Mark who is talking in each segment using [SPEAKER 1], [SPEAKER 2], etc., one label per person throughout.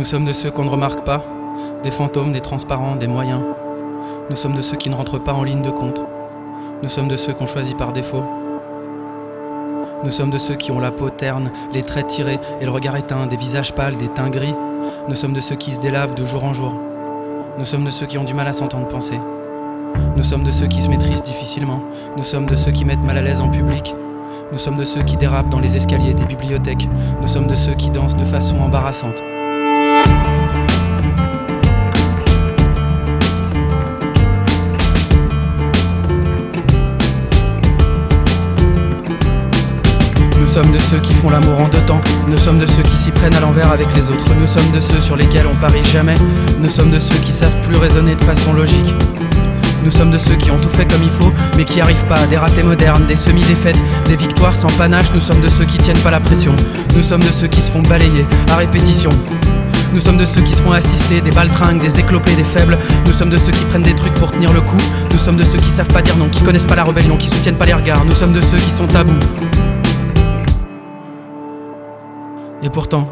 [SPEAKER 1] Nous sommes de ceux qu'on ne remarque pas, des fantômes, des transparents, des moyens. Nous sommes de ceux qui ne rentrent pas en ligne de compte. Nous sommes de ceux qu'on choisit par défaut. Nous sommes de ceux qui ont la peau terne, les traits tirés et le regard éteint, des visages pâles, des teints gris. Nous sommes de ceux qui se délavent de jour en jour. Nous sommes de ceux qui ont du mal à s'entendre penser. Nous sommes de ceux qui se maîtrisent difficilement. Nous sommes de ceux qui mettent mal à l'aise en public. Nous sommes de ceux qui dérapent dans les escaliers des bibliothèques. Nous sommes de ceux qui dansent de façon embarrassante. Sommes de ceux qui font l'amour en deux temps. Nous sommes de ceux qui s'y prennent à l'envers avec les autres. Nous sommes de ceux sur lesquels on parie jamais. Nous sommes de ceux qui savent plus raisonner de façon logique. Nous sommes de ceux qui ont tout fait comme il faut, mais qui arrivent pas à des ratés modernes, des semi-défaites, des victoires sans panache. Nous sommes de ceux qui tiennent pas la pression. Nous sommes de ceux qui se font balayer à répétition. Nous sommes de ceux qui se font assister, des baltringues, des éclopés, des faibles. Nous sommes de ceux qui prennent des trucs pour tenir le coup. Nous sommes de ceux qui savent pas dire non, qui connaissent pas la rébellion, qui soutiennent pas les regards. Nous sommes de ceux qui sont tabous. Et pourtant,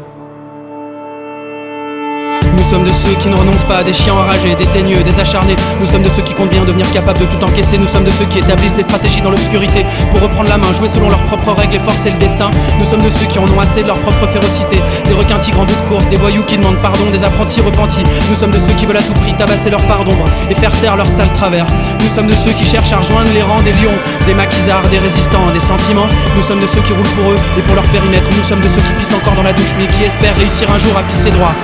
[SPEAKER 1] sommes de ceux qui ne renoncent pas, des chiens enragés, des teigneux, des acharnés. Nous sommes de ceux qui comptent bien devenir capables de tout encaisser. Nous sommes de ceux qui établissent des stratégies dans l'obscurité pour reprendre la main, jouer selon leurs propres règles et forcer le destin. Nous sommes de ceux qui en ont assez de leur propre férocité. Des requins tigres en bout de course, des voyous qui demandent pardon, des apprentis repentis. Nous sommes de ceux qui veulent à tout prix tabasser leur part d'ombre et faire taire leur sale travers. Nous sommes de ceux qui cherchent à rejoindre les rangs des lions, des maquisards, des résistants, des sentiments. Nous sommes de ceux qui roulent pour eux et pour leur périmètre. Nous sommes de ceux qui pissent encore dans la douche mais qui espèrent réussir un jour à pisser droit.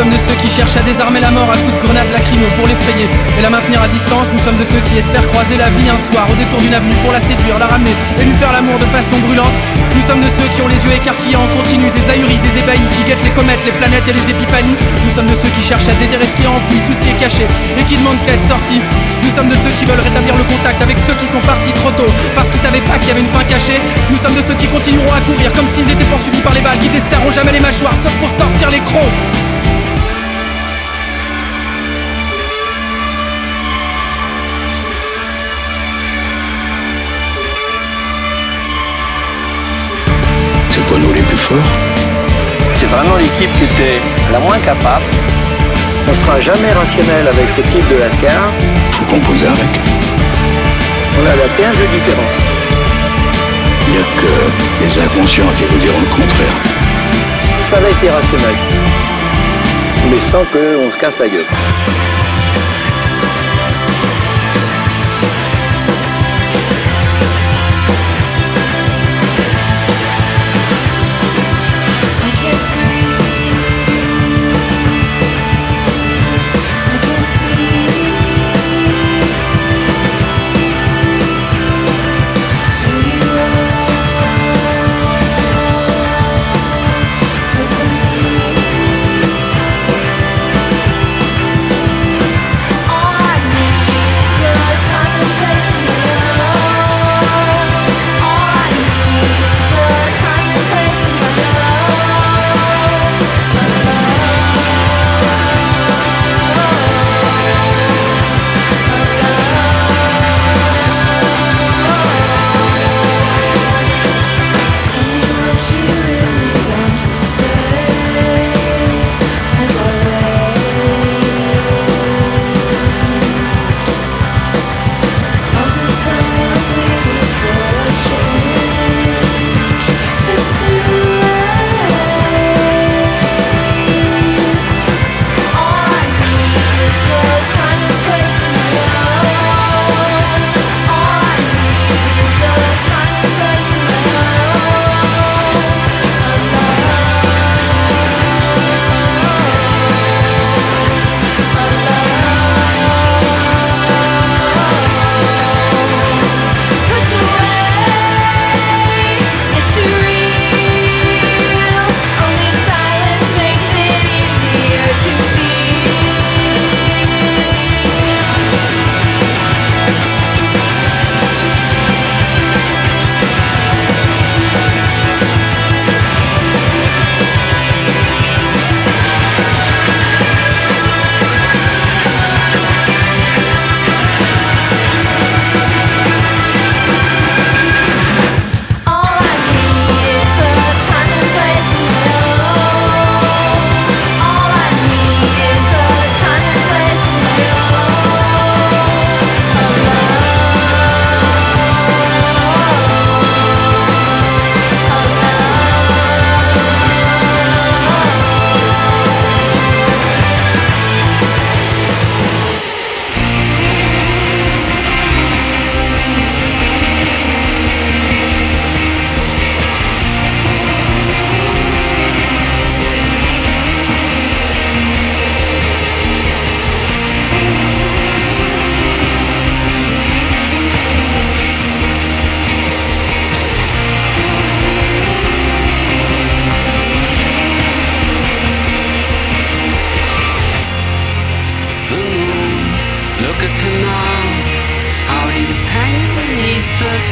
[SPEAKER 1] Sommes de ceux qui cherchent à désarmer la mort à coups de grenades lacrymo pour l'effrayer et la maintenir à distance. Nous sommes de ceux qui espèrent croiser la vie un soir au détour d'une avenue pour la séduire, la ramener et lui faire l'amour de façon brûlante. Nous sommes de ceux qui ont les yeux écarquillés en continu, des ahuris, des ébahis, qui guettent les comètes, les planètes et les épiphanies. Nous sommes de ceux qui cherchent à déterrer ce qui est enfoui, tout ce qui est caché et qui demandent qu'à être sorti. Nous sommes de ceux qui veulent rétablir le contact avec ceux qui sont partis trop tôt parce qu'ils savaient pas qu'il y avait une fin cachée. Nous sommes de ceux qui continueront à courir comme s'ils étaient poursuivis par les balles, qui desserreront jamais les mâchoires sauf pour sortir les crocs.
[SPEAKER 2] C'est
[SPEAKER 3] vraiment l'équipe qui était la moins capable. On sera jamais rationnel avec ce type de lascar.
[SPEAKER 2] Faut composer avec.
[SPEAKER 3] On a adapté un jeu différent.
[SPEAKER 2] Il n'y a que les inconscients qui vous diront le contraire.
[SPEAKER 3] Ça va être irrationnel. Mais sans qu'on se casse la gueule.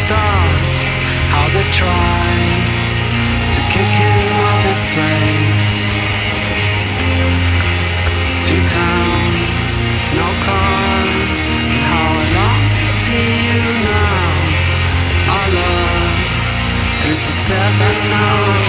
[SPEAKER 4] stars, how they try to kick him off his place. Two towns, no car, and how I long to see you now. Our love is a seven-hour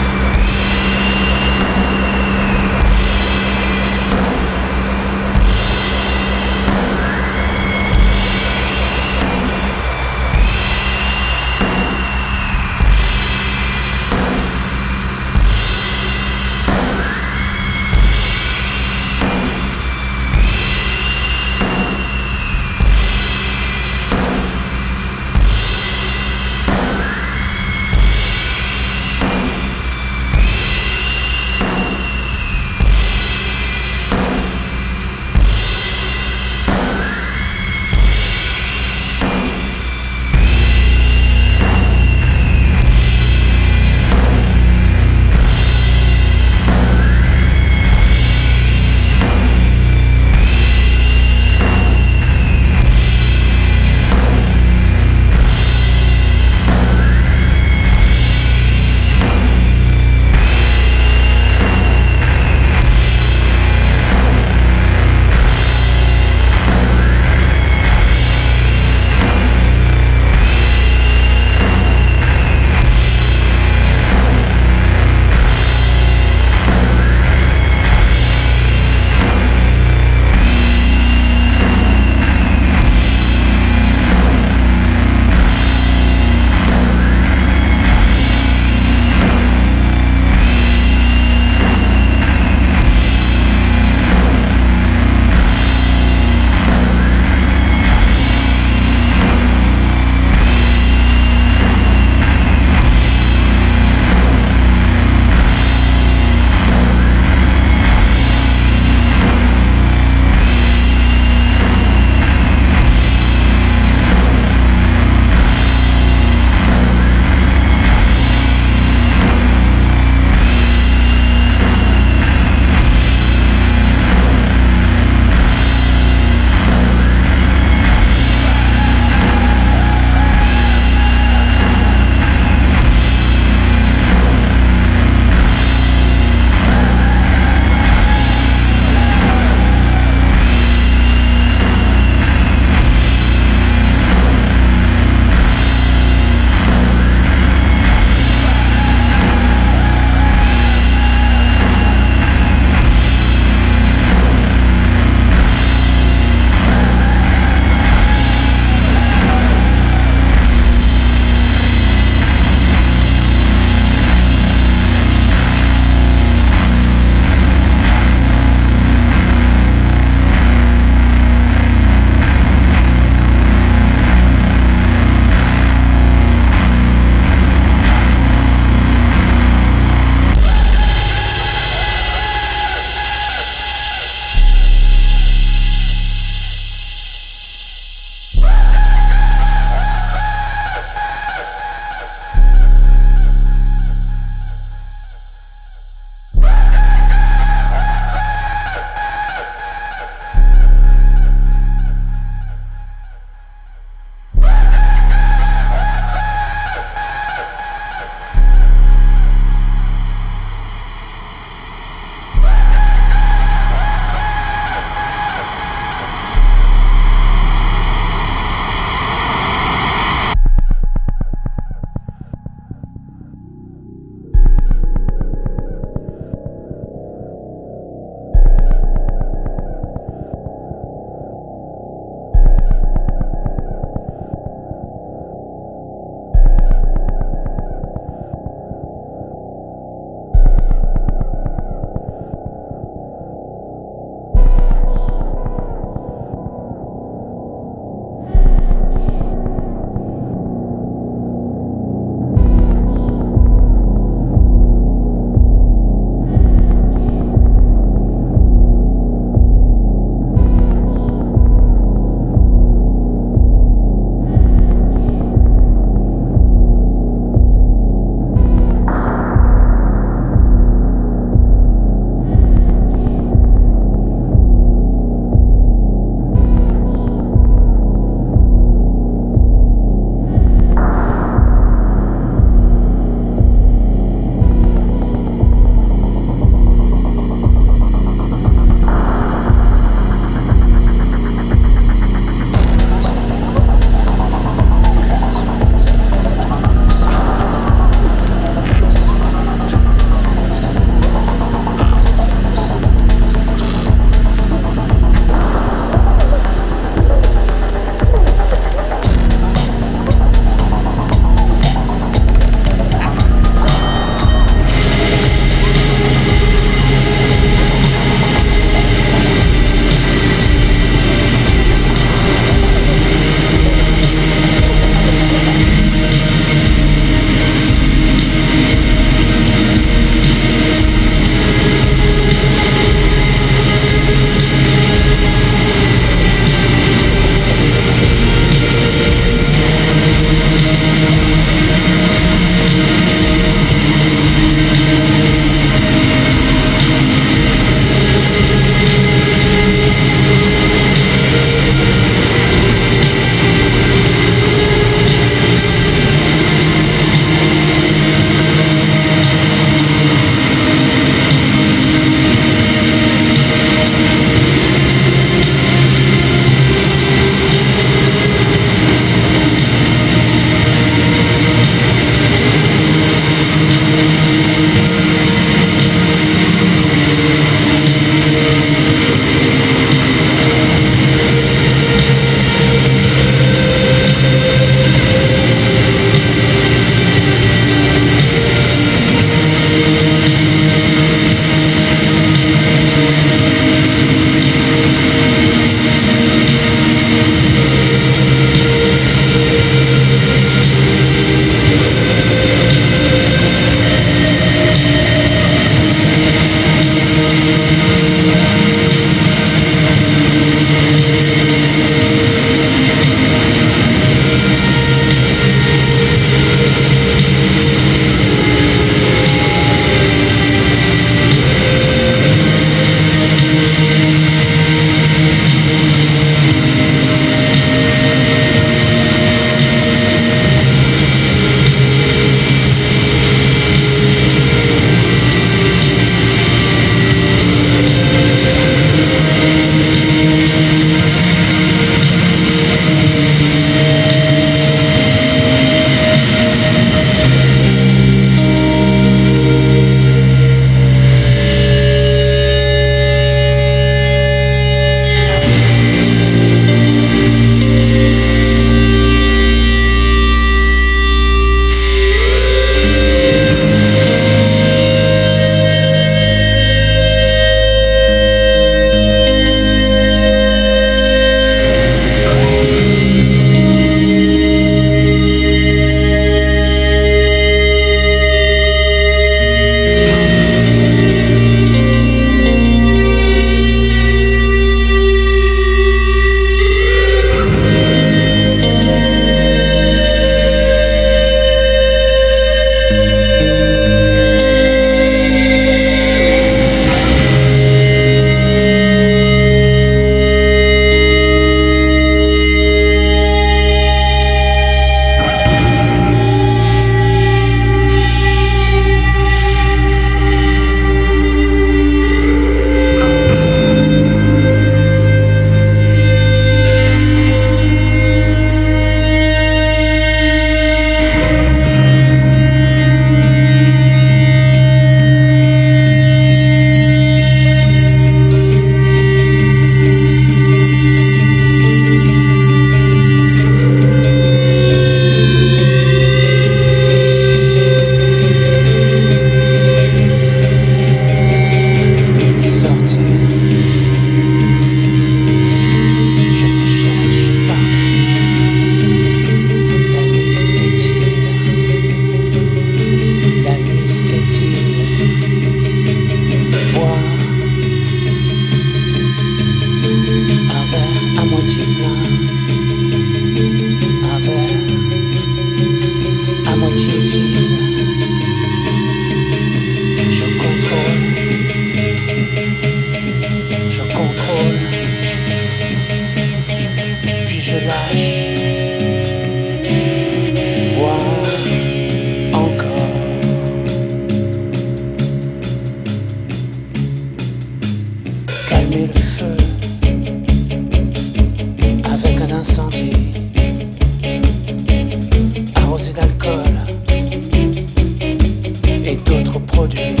[SPEAKER 5] chodzi